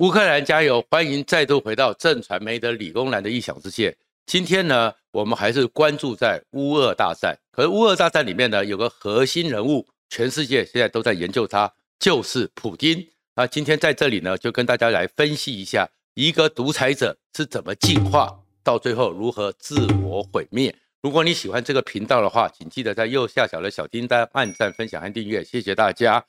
乌克兰加油！欢迎再度回到正传媒的理工男的异想世界。今天呢，我们还是关注在乌俄大战。可是乌俄大战里面呢，有个核心人物，全世界现在都在研究他，就是普丁。那今天在这里呢，就跟大家来分析一下，一个独裁者是怎么进化，到最后如何自我毁灭。如果你喜欢这个频道的话，请记得在右下角的小叮当按赞、分享和订阅，谢谢大家。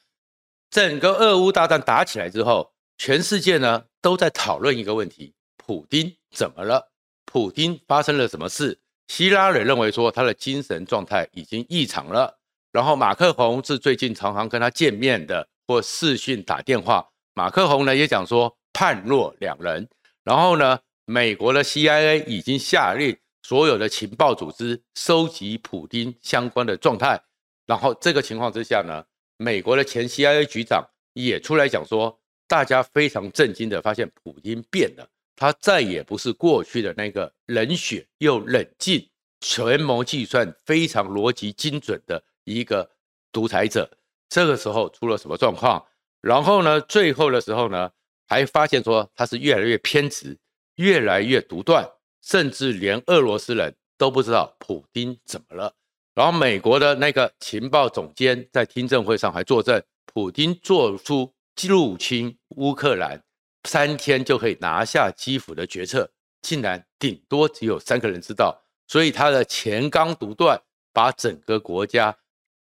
整个俄乌大战打起来之后。全世界呢都在讨论一个问题：普丁怎么了？普丁发生了什么事？希拉里认为说他的精神状态已经异常了。然后马克宏是最近常常跟他见面的，或视讯打电话。马克宏呢也讲说判若两人。然后呢，美国的 CIA 已经下令所有的情报组织收集普丁相关的状态。然后这个情况之下呢，美国的前 CIA 局长也出来讲说。大家非常震惊的发现，普丁变了，他再也不是过去的那个冷血又冷静、权谋计算非常逻辑精准的一个独裁者。这个时候出了什么状况？然后呢，最后的时候呢，还发现说他是越来越偏执，越来越独断，甚至连俄罗斯人都不知道普丁怎么了。然后美国的那个情报总监在听证会上还作证，普丁做出。入侵乌克兰三天就可以拿下基辅的决策，竟然顶多只有三个人知道，所以他的钱刚独断，把整个国家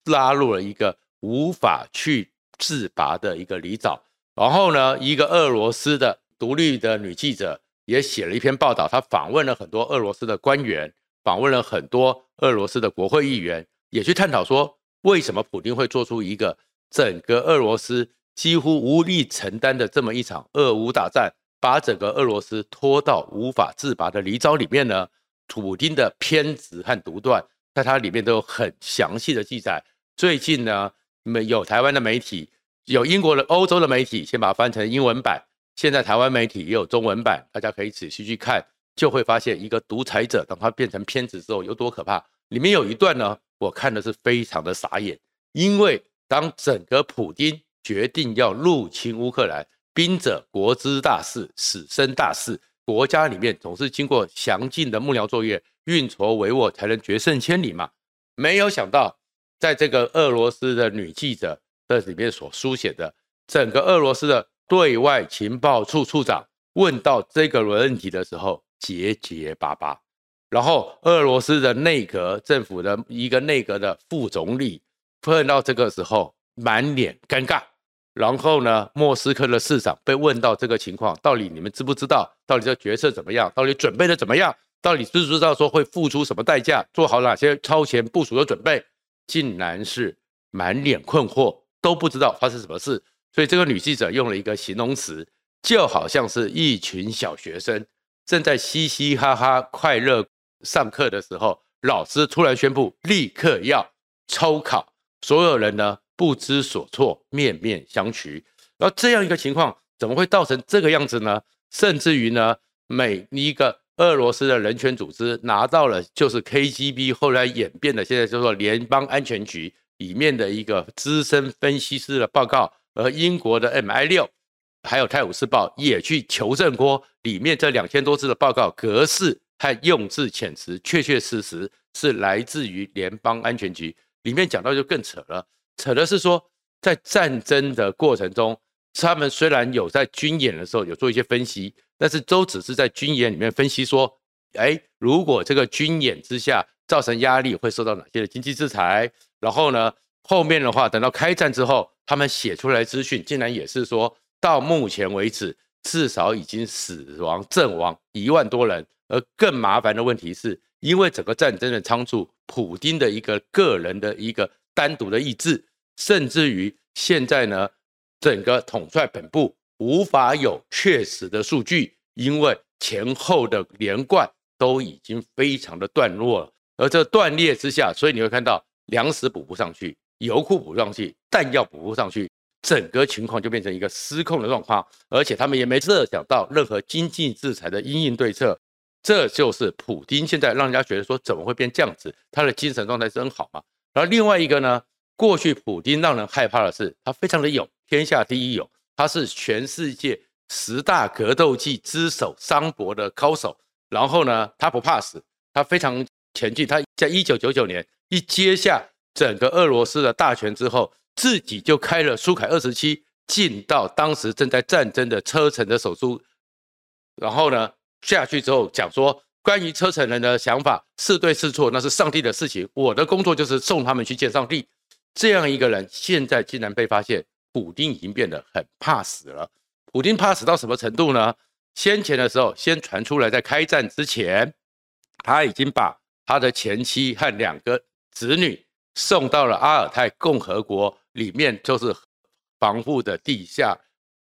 拉入了一个无法去自拔的一个泥沼。然后呢，一个俄罗斯的独立的女记者也写了一篇报道，她访问了很多俄罗斯的官员，访问了很多俄罗斯的国会议员，也去探讨说，为什么普京会做出一个整个俄罗斯。几乎无力承担的这么一场俄乌大战，把整个俄罗斯拖到无法自拔的泥沼里面呢？普丁的偏执和独断，在它里面都有很详细的记载。最近呢，有台湾的媒体，有英国的、欧洲的媒体，先把它翻成英文版。现在台湾媒体也有中文版，大家可以仔细去看，就会发现一个独裁者，等他变成偏执之后有多可怕。里面有一段呢，我看的是非常的傻眼，因为当整个普丁。决定要入侵乌克兰，兵者国之大事，死生大事。国家里面总是经过详尽的幕僚作业，运筹帷幄，才能决胜千里嘛。没有想到，在这个俄罗斯的女记者这里面所书写的，整个俄罗斯的对外情报处处长问到这个问题的时候，结结巴巴。然后，俄罗斯的内阁政府的一个内阁的副总理，碰到这个时候，满脸尴尬。然后呢，莫斯科的市长被问到这个情况，到底你们知不知道？到底这决策怎么样？到底准备的怎么样？到底知不知道说会付出什么代价？做好哪些超前部署的准备？竟然是满脸困惑，都不知道发生什么事。所以这个女记者用了一个形容词，就好像是一群小学生正在嘻嘻哈哈快乐上课的时候，老师突然宣布立刻要抽考，所有人呢，不知所措，面面相觑。而这样一个情况，怎么会造成这个样子呢？甚至于呢，每一个俄罗斯的人权组织拿到了，就是 KGB 后来演变的，现在叫做联邦安全局里面的一个资深分析师的报告，而英国的 MI 六，还有泰晤士报也去求证过里面这两千多字的报告格式和用字遣词，确确实实是来自于联邦安全局。里面讲到就更扯了。扯的是说，在战争的过程中，他们虽然有在军演的时候有做一些分析，但是都只是在军演里面分析说，哎，如果这个军演之下造成压力，会受到哪些的经济制裁？然后呢，后面的话等到开战之后，他们写出来资讯，竟然也是说到目前为止，至少已经死亡阵亡一万多人。而更麻烦的问题是，因为整个战争的仓促，普丁的一个个人的一个。单独的意志，甚至于现在呢，整个统帅本部无法有确实的数据，因为前后的连贯都已经非常的断落了。而这断裂之下，所以你会看到粮食补不上去，油库补上去，弹药补不上去，整个情况就变成一个失控的状况。而且他们也没设想到任何经济制裁的因应对策。这就是普丁现在让人家觉得说，怎么会变这样子？他的精神状态是很好吗？然后另外一个呢，过去普丁让人害怕的是，他非常的勇，天下第一勇，他是全世界十大格斗技之首桑博的高手。然后呢，他不怕死，他非常前进。他在一九九九年一接下整个俄罗斯的大权之后，自己就开了苏凯二十七，进到当时正在战争的车臣的首都。然后呢，下去之后讲说，关于车臣人的想法是对是错，那是上帝的事情。我的工作就是送他们去见上帝。这样一个人，现在竟然被发现，普丁已经变得很怕死了。普丁怕死到什么程度呢？先前的时候，先传出来，在开战之前，他已经把他的前妻和两个子女送到了阿尔泰共和国里面，就是防护的地下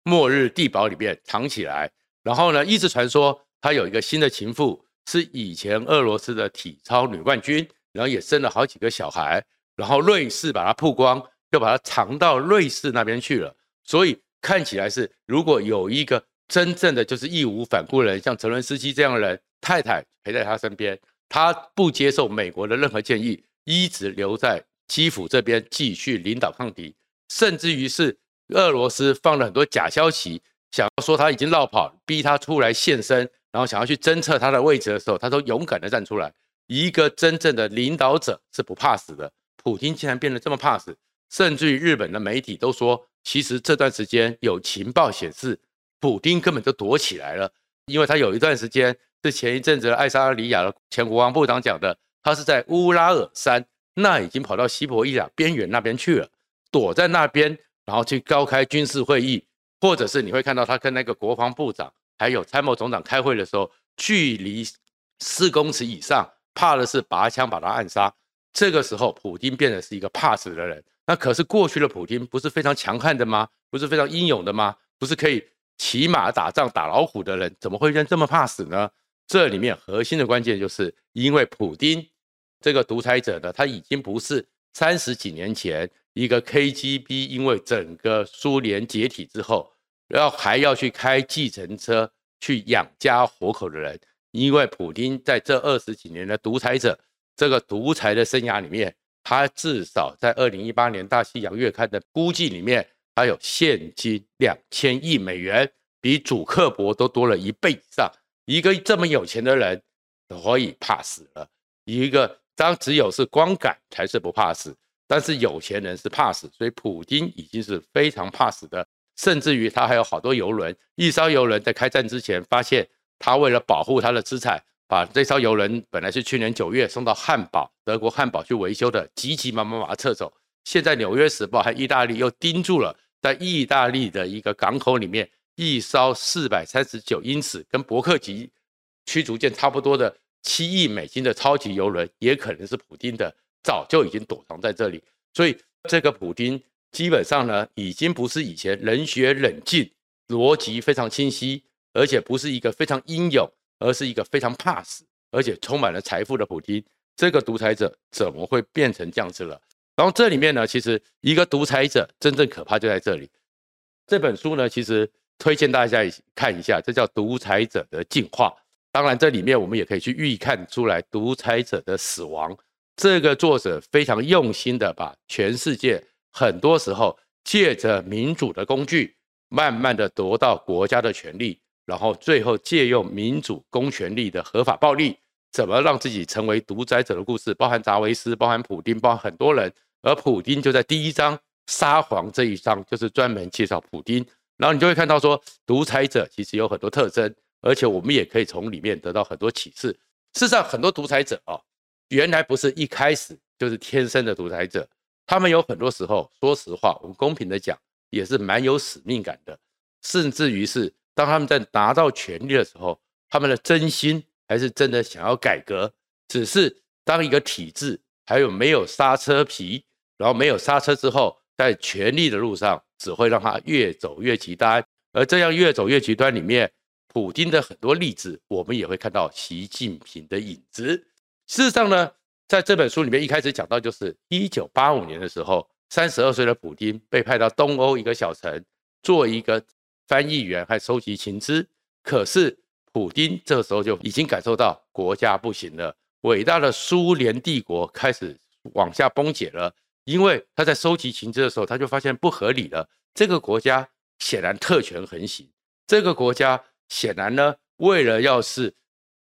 末日地堡里面藏起来。然后呢，一直传说他有一个新的情妇，是以前俄罗斯的体操女冠军，然后也生了好几个小孩。然后瑞士把他曝光，又把他藏到瑞士那边去了。所以看起来是，如果有一个。真正的就是义无反顾的人，像泽伦斯基这样的人，太太陪在他身边，他不接受美国的任何建议，一直留在基辅这边继续领导抗敌，甚至于是俄罗斯放了很多假消息，想要说他已经落跑，逼他出来现身，然后想要去侦测他的位置的时候，他都勇敢的站出来。一个真正的领导者是不怕死的，普京竟然变得这么怕死，甚至于日本的媒体都说，其实这段时间有情报显示。普丁根本就躲起来了，因为他有一段时间是前一阵子爱沙尼亚的前国防部长讲的，他是在乌拉尔山，那已经跑到西伯利亚边缘那边去了，躲在那边，然后去召开军事会议，或者是你会看到他跟那个国防部长还有参谋总长开会的时候，距离四公尺以上，怕的是拔枪把他暗杀。这个时候，普丁变得是一个怕死的人。那可是过去的普丁不是非常强悍的吗？不是非常英勇的吗？不是可以？骑马打仗打老虎的人怎么会认这么怕死呢？这里面核心的关键就是因为普丁这个独裁者呢，他已经不是三十几年前一个 KGB，因为整个苏联解体之后，然后还要去开计程车去养家活口的人。因为普丁在这二十几年的独裁者这个独裁的生涯里面，他至少在二零一八年大西洋月刊的估计里面。还有现金两千亿美元，比祖克伯都多了一倍以上。一个这么有钱的人，可以怕死了。一个当只有是光杆才是不怕死，但是有钱人是怕死，所以普京已经是非常怕死的。甚至于他还有好多油轮，一艘油轮在开战之前发现，他为了保护他的资产，把这艘游轮本来是去年九月送到汉堡，德国汉堡去维修的，急急忙忙把它撤走。现在《纽约时报》和意大利又盯住了。在意大利的一个港口里面，一艘四百三十九英尺、跟伯克级驱逐舰差不多的七亿美金的超级游轮，也可能是普丁的，早就已经躲藏在这里。所以，这个普丁基本上呢，已经不是以前冷血冷静、逻辑非常清晰，而且不是一个非常英勇，而是一个非常怕死，而且充满了财富的普丁。这个独裁者怎么会变成这样子了？然后这里面呢，其实一个独裁者真正可怕就在这里。这本书呢，其实推荐大家看一下，这叫《独裁者的进化》。当然，这里面我们也可以去预看出来独裁者的死亡。这个作者非常用心的把全世界很多时候借着民主的工具，慢慢的夺到国家的权力，然后最后借用民主公权力的合法暴力。怎么让自己成为独裁者的故事，包含扎维斯，包含普丁，包含很多人。而普丁就在第一章沙皇这一章，就是专门介绍普丁。然后你就会看到说，独裁者其实有很多特征，而且我们也可以从里面得到很多启示。事实上，很多独裁者啊，原来不是一开始就是天生的独裁者，他们有很多时候，说实话，我们公平的讲，也是蛮有使命感的。甚至于是当他们在拿到权力的时候，他们的真心。还是真的想要改革，只是当一个体制还有没有刹车皮，然后没有刹车之后，在权力的路上只会让他越走越极端，而这样越走越极端里面，普丁的很多例子，我们也会看到习近平的影子。事实上呢，在这本书里面一开始讲到，就是一九八五年的时候，三十二岁的普丁被派到东欧一个小城做一个翻译员，还收集情资，可是。普丁这时候就已经感受到国家不行了，伟大的苏联帝国开始往下崩解了。因为他在收集情资的时候，他就发现不合理了。这个国家显然特权横行，这个国家显然呢，为了要是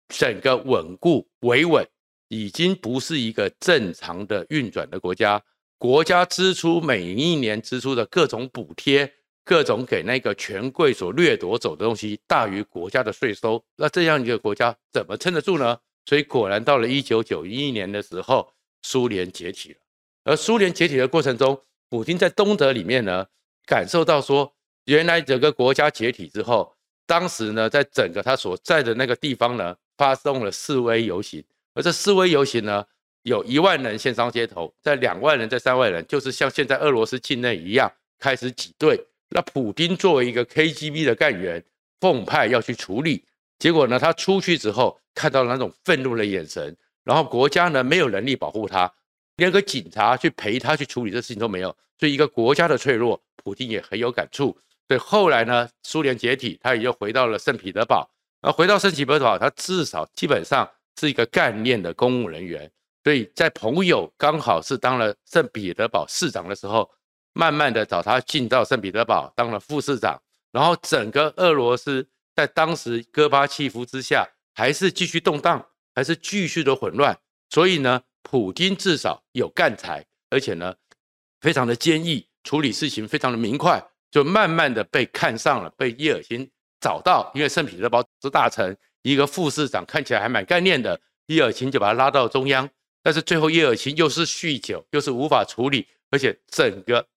整个稳固维稳，已经不是一个正常的运转的国家。国家支出每一年支出的各种补贴，各种给那个权贵所掠夺走的东西，大于国家的税收。那这样一个国家怎么撑得住呢？所以果然到了一九九一年的时候，苏联解体了。而苏联解体的过程中，普京在东德里面呢，感受到说，原来整个国家解体之后，当时呢，在整个他所在的那个地方呢，发动了示威游行，而这示威游行呢，有一万人线上街头，在两万人，在三万人，就是像现在俄罗斯境内一样开始挤兑。那普丁作为一个 KGB 的干员，奉派要去处理，结果呢，他出去之后看到了那种愤怒的眼神，然后国家呢没有能力保护他。连个警察去陪他去处理这事情都没有，所以一个国家的脆弱，普丁也很有感触。所以后来呢，苏联解体，他也就回到了圣彼得堡。而回到圣彼得堡，他至少基本上是一个干练的公务人员。所以在朋友刚好是当了圣彼得堡市长的时候，慢慢的找他进到圣彼得堡当了副市长。然后整个俄罗斯在当时戈巴契夫之下，还是继续动荡，还是继续的混乱。所以呢。普京至少有干才，而且呢，非常的坚毅，处理事情非常的明快，就慢慢的被看上了，被叶尔钦找到。因为圣彼得堡是大臣，一个副市长看起来还蛮干练的，叶尔钦就把他拉到中央。但是最后叶尔钦又是酗酒，又是无法处理，而且整个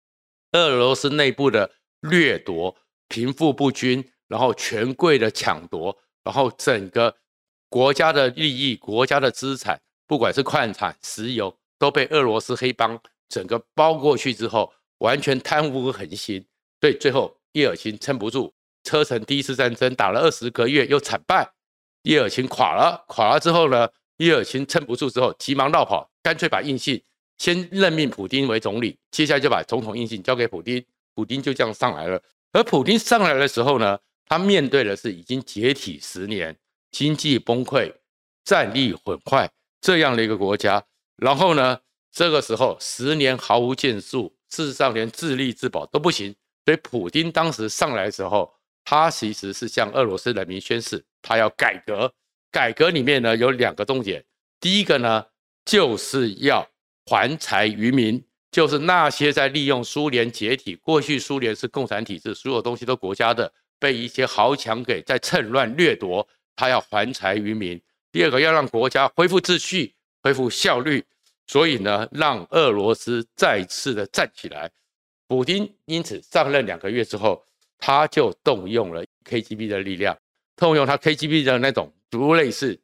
俄罗斯内部的掠夺、贫富不均，然后权贵的抢夺，然后整个国家的利益、国家的资产。不管是矿产、石油，都被俄罗斯黑帮整个包过去之后，完全贪污横行。对，最后叶尔钦撑不住，车臣第一次战争打了二十个月又惨败，叶尔钦垮了。垮了之后呢，叶尔钦撑不住之后，急忙绕跑，干脆把印信先任命普丁为总理，接下来就把总统印信交给普丁，普丁就这样上来了。而普丁上来的时候呢，他面对的是已经解体十年，经济崩溃，战力毁坏。这样的一个国家，然后呢，这个时候十年毫无建树，事实上连自立自保都不行。所以普丁当时上来的时候，他其实是向俄罗斯人民宣誓，他要改革。改革里面呢有两个重点，第一个呢就是要还财于民，就是那些在利用苏联解体，过去苏联是共产体制，所有东西都国家的，被一些豪强给在趁乱掠夺，他要还财于民。第二个要让国家恢复秩序、恢复效率，所以呢，让俄罗斯再次的站起来。普丁因此上任两个月之后，他就动用了 KGB 的力量，动用他 KGB 的那种，如类似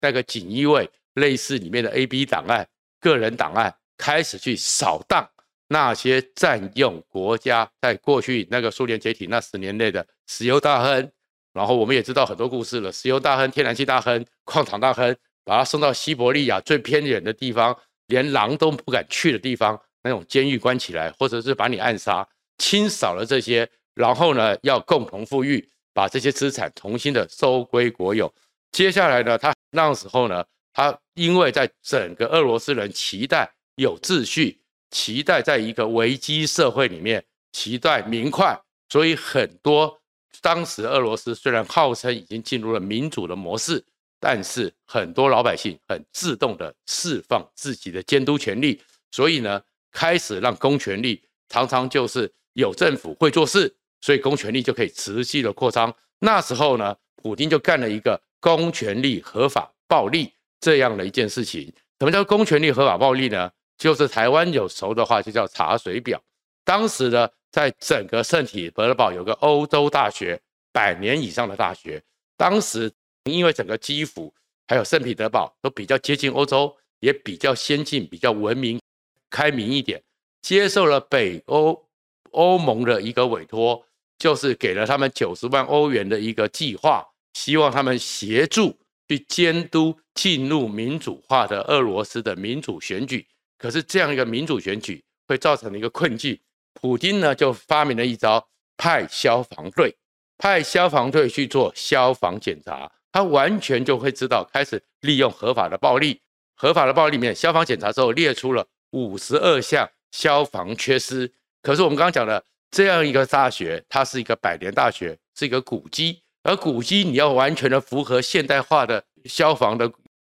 那个锦衣卫，类似里面的 AB 档案、个人档案，开始去扫荡那些占用国家在过去那个苏联解体那十年内的石油大亨。然后我们也知道很多故事了，石油大亨、天然气大亨、矿场大亨，把他送到西伯利亚最偏远的地方，连狼都不敢去的地方，那种监狱关起来，或者是把你暗杀，清扫了这些，然后呢，要共同富裕，把这些资产重新的收归国有。接下来呢，他那时候呢，他因为在整个俄罗斯人期待有秩序，期待在一个危机社会里面，期待明快，所以很多。当时俄罗斯虽然号称已经进入了民主的模式，但是很多老百姓很自动的释放自己的监督权力，所以呢，开始让公权力常常就是有政府会做事，所以公权力就可以持续的扩张。那时候呢，普京就干了一个公权力合法暴力这样的一件事情。什么叫公权力合法暴力呢？就是台湾有熟的话就叫查水表。当时呢。在整个圣彼得堡有个欧洲大学，百年以上的大学。当时因为整个基辅还有圣彼得堡都比较接近欧洲，也比较先进、比较文明、开明一点，接受了北欧欧盟的一个委托，就是给了他们九十万欧元的一个计划，希望他们协助去监督进入民主化的俄罗斯的民主选举。可是这样一个民主选举会造成的一个困境。普京呢，就发明了一招，派消防队，派消防队去做消防检查。他完全就会知道，开始利用合法的暴力，合法的暴力里面，消防检查之后列出了五十二项消防缺失。可是我们刚刚讲的这样一个大学，它是一个百年大学，是一个古迹，而古迹你要完全的符合现代化的消防的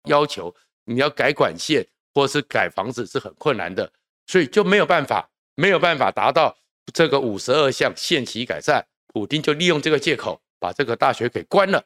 要求，你要改管线或是改房子是很困难的，所以就没有办法，没有办法达到这个五十二项限期改善。普丁就利用这个借口把这个大学给关了，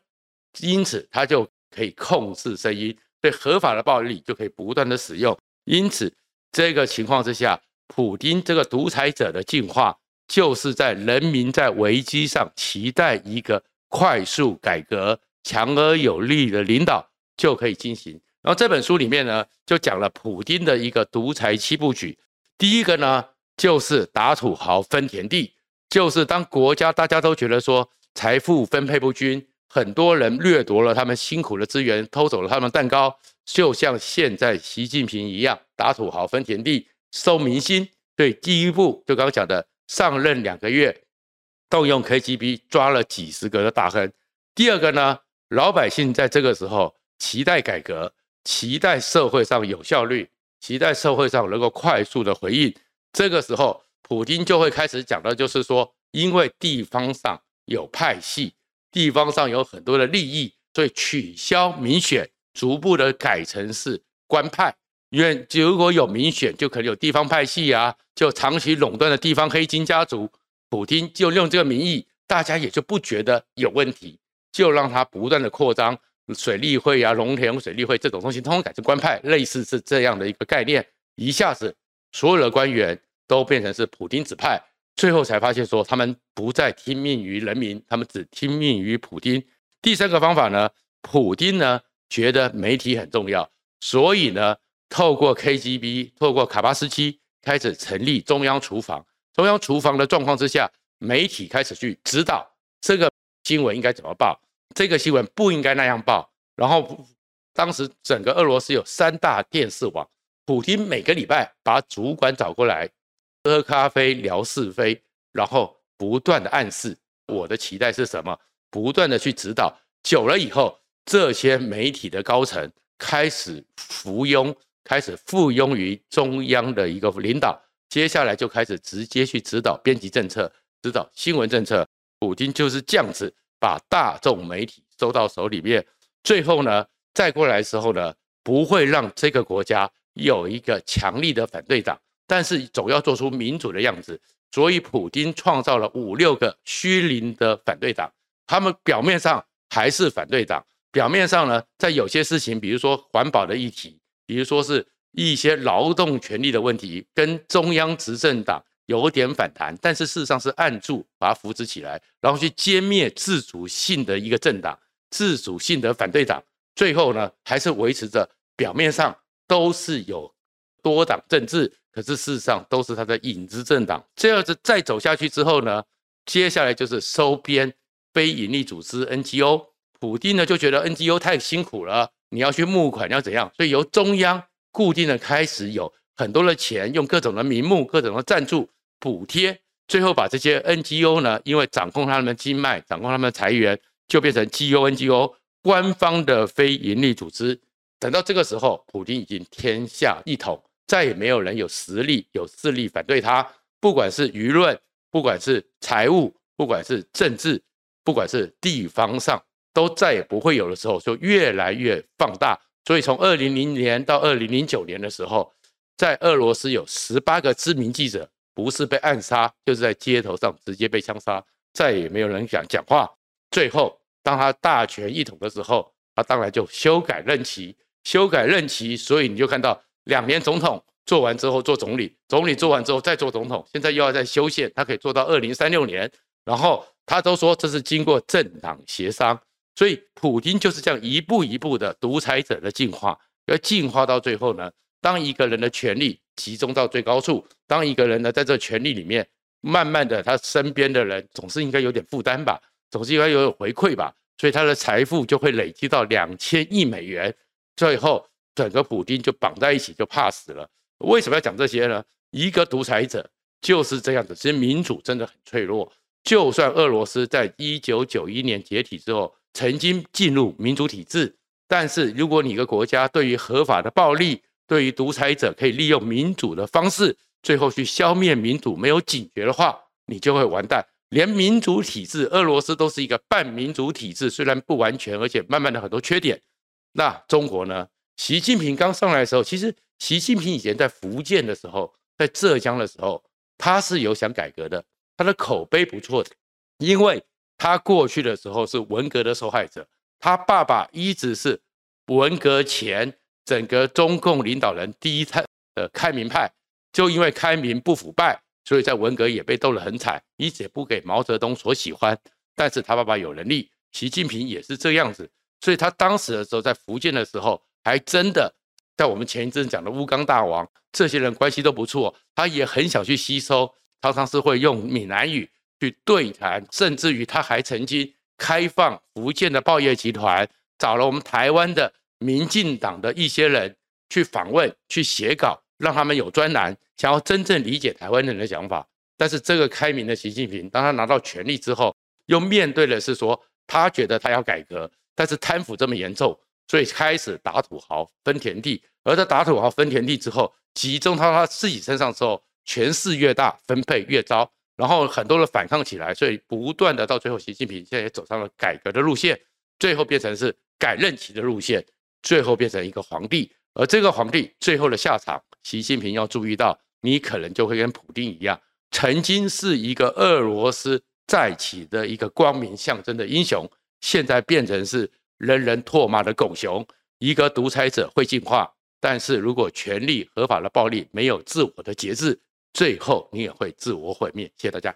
因此他就可以控制声音，对合法的暴力就可以不断的使用。因此这个情况之下，普丁这个独裁者的进化。就是在人民在危机上期待一个快速改革、强而有力的领导就可以进行。然后这本书里面呢，就讲了普丁的一个独裁七部曲。第一个呢，就是打土豪分田地，就是当国家大家都觉得说财富分配不均，很多人掠夺了他们辛苦的资源，偷走了他们蛋糕，就像现在习近平一样，打土豪分田地，收民心。对，第一步就刚刚讲的。上任两个月，动用 KGB 抓了几十个的大亨。第二个呢，老百姓在这个时候期待改革，期待社会上有效率，期待社会上能够快速的回应。这个时候，普京就会开始讲的，就是说，因为地方上有派系，地方上有很多的利益，所以取消民选，逐步的改成是官派。因为如果有民选，就可能有地方派系啊，就长期垄断的地方黑金家族，普丁就用这个名义，大家也就不觉得有问题，就让他不断的扩张水利会啊、农田水利会这种东西，通通改成官派，类似是这样的一个概念，一下子所有的官员都变成是普丁指派，最后才发现说他们不再听命于人民，他们只听命于普丁。第三个方法呢，普丁呢觉得媒体很重要，所以呢。透过 KGB，透过卡巴斯基开始成立中央厨房。中央厨房的状况之下，媒体开始去指导这个新闻应该怎么报，这个新闻不应该那样报。然后当时整个俄罗斯有三大电视网，普丁每个礼拜把主管找过来喝咖啡聊是非，然后不断的暗示我的期待是什么，不断的去指导。久了以后，这些媒体的高层开始服庸。开始附庸于中央的一个领导，接下来就开始直接去指导编辑政策、指导新闻政策。普京就是这样子把大众媒体收到手里面，最后呢，再过来的时候呢，不会让这个国家有一个强力的反对党，但是总要做出民主的样子。所以，普京创造了五六个虚灵的反对党，他们表面上还是反对党，表面上呢，在有些事情，比如说环保的议题。比如说是一些劳动权利的问题，跟中央执政党有点反弹，但是事实上是按住把它扶持起来，然后去歼灭自主性的一个政党、自主性的反对党，最后呢还是维持着表面上都是有多党政治，可是事实上都是他的影子政党。这样子再走下去之后呢，接下来就是收编非营利组织 NGO，普丁呢就觉得 NGO 太辛苦了。你要去募款，要怎样？所以由中央固定的开始有很多的钱，用各种的名目、各种的赞助、补贴，最后把这些 NGO 呢，因为掌控他们的经脉、掌控他们的财源，就变成 GO NGO 官方的非营利组织。等到这个时候，普京已经天下一统，再也没有人有实力、有势力反对他，不管是舆论，不管是财务，不管是政治，不管是地方上。都再也不会有的时候，就越来越放大。所以从二零零年到二零零九年的时候，在俄罗斯有十八个知名记者，不是被暗杀，就是在街头上直接被枪杀，再也没有人敢讲话。最后，当他大权一统的时候，他当然就修改任期，修改任期。所以你就看到两年总统做完之后做总理，总理做完之后再做总统，现在又要再修宪，他可以做到二零三六年。然后他都说这是经过政党协商。所以，普丁就是这样一步一步的独裁者的进化，要进化到最后呢，当一个人的权力集中到最高处，当一个人呢在这权力里面，慢慢的他身边的人总是应该有点负担吧，总是应该有点回馈吧，所以他的财富就会累积到两千亿美元，最后整个普丁就绑在一起就怕死了。为什么要讲这些呢？一个独裁者就是这样子，其实民主真的很脆弱，就算俄罗斯在一九九一年解体之后。曾经进入民主体制，但是如果你一个国家对于合法的暴力，对于独裁者可以利用民主的方式，最后去消灭民主，没有警觉的话，你就会完蛋。连民主体制，俄罗斯都是一个半民主体制，虽然不完全，而且慢慢的很多缺点。那中国呢？习近平刚上来的时候，其实习近平以前在福建的时候，在浙江的时候，他是有想改革的，他的口碑不错的，因为他过去的时候是文革的受害者，他爸爸一直是文革前整个中共领导人第一派的开明派，就因为开明不腐败。所以在文革也被斗得很惨，一直也不给毛泽东所喜欢。但是他爸爸有能力，习近平也是这样子。所以他当时的时候在福建的时候，还真的在我们前一阵讲的乌钢大王这些人关系都不错，他也很想去吸收，常常是会用闽南语去对谈，甚至于他还曾经开放福建的报业集团，找了我们台湾的民进党的一些人去访问、去写稿。让他们有专栏，想要真正理解台湾人的想法。但是这个开明的习近平，当他拿到权力之后，又面对的是说，他觉得他要改革，但是贪腐这么严重，所以开始打土豪分田地。而在打土豪分田地之后，集中到他自己身上之后，权势越大，分配越糟，然后很多人反抗起来，所以不断的到最后，习近平现在也走上了改革的路线，最后变成是改任期的路线，最后变成一个皇帝。而这个皇帝最后的下场，习近平要注意到，你可能就会跟普丁一样，曾经是一个俄罗斯再起的一个光明象征的英雄，现在变成是人人唾骂的狗熊。一个独裁者会进化，但是如果权力合法的暴力没有自我的节制，最后你也会自我毁灭。谢谢大家。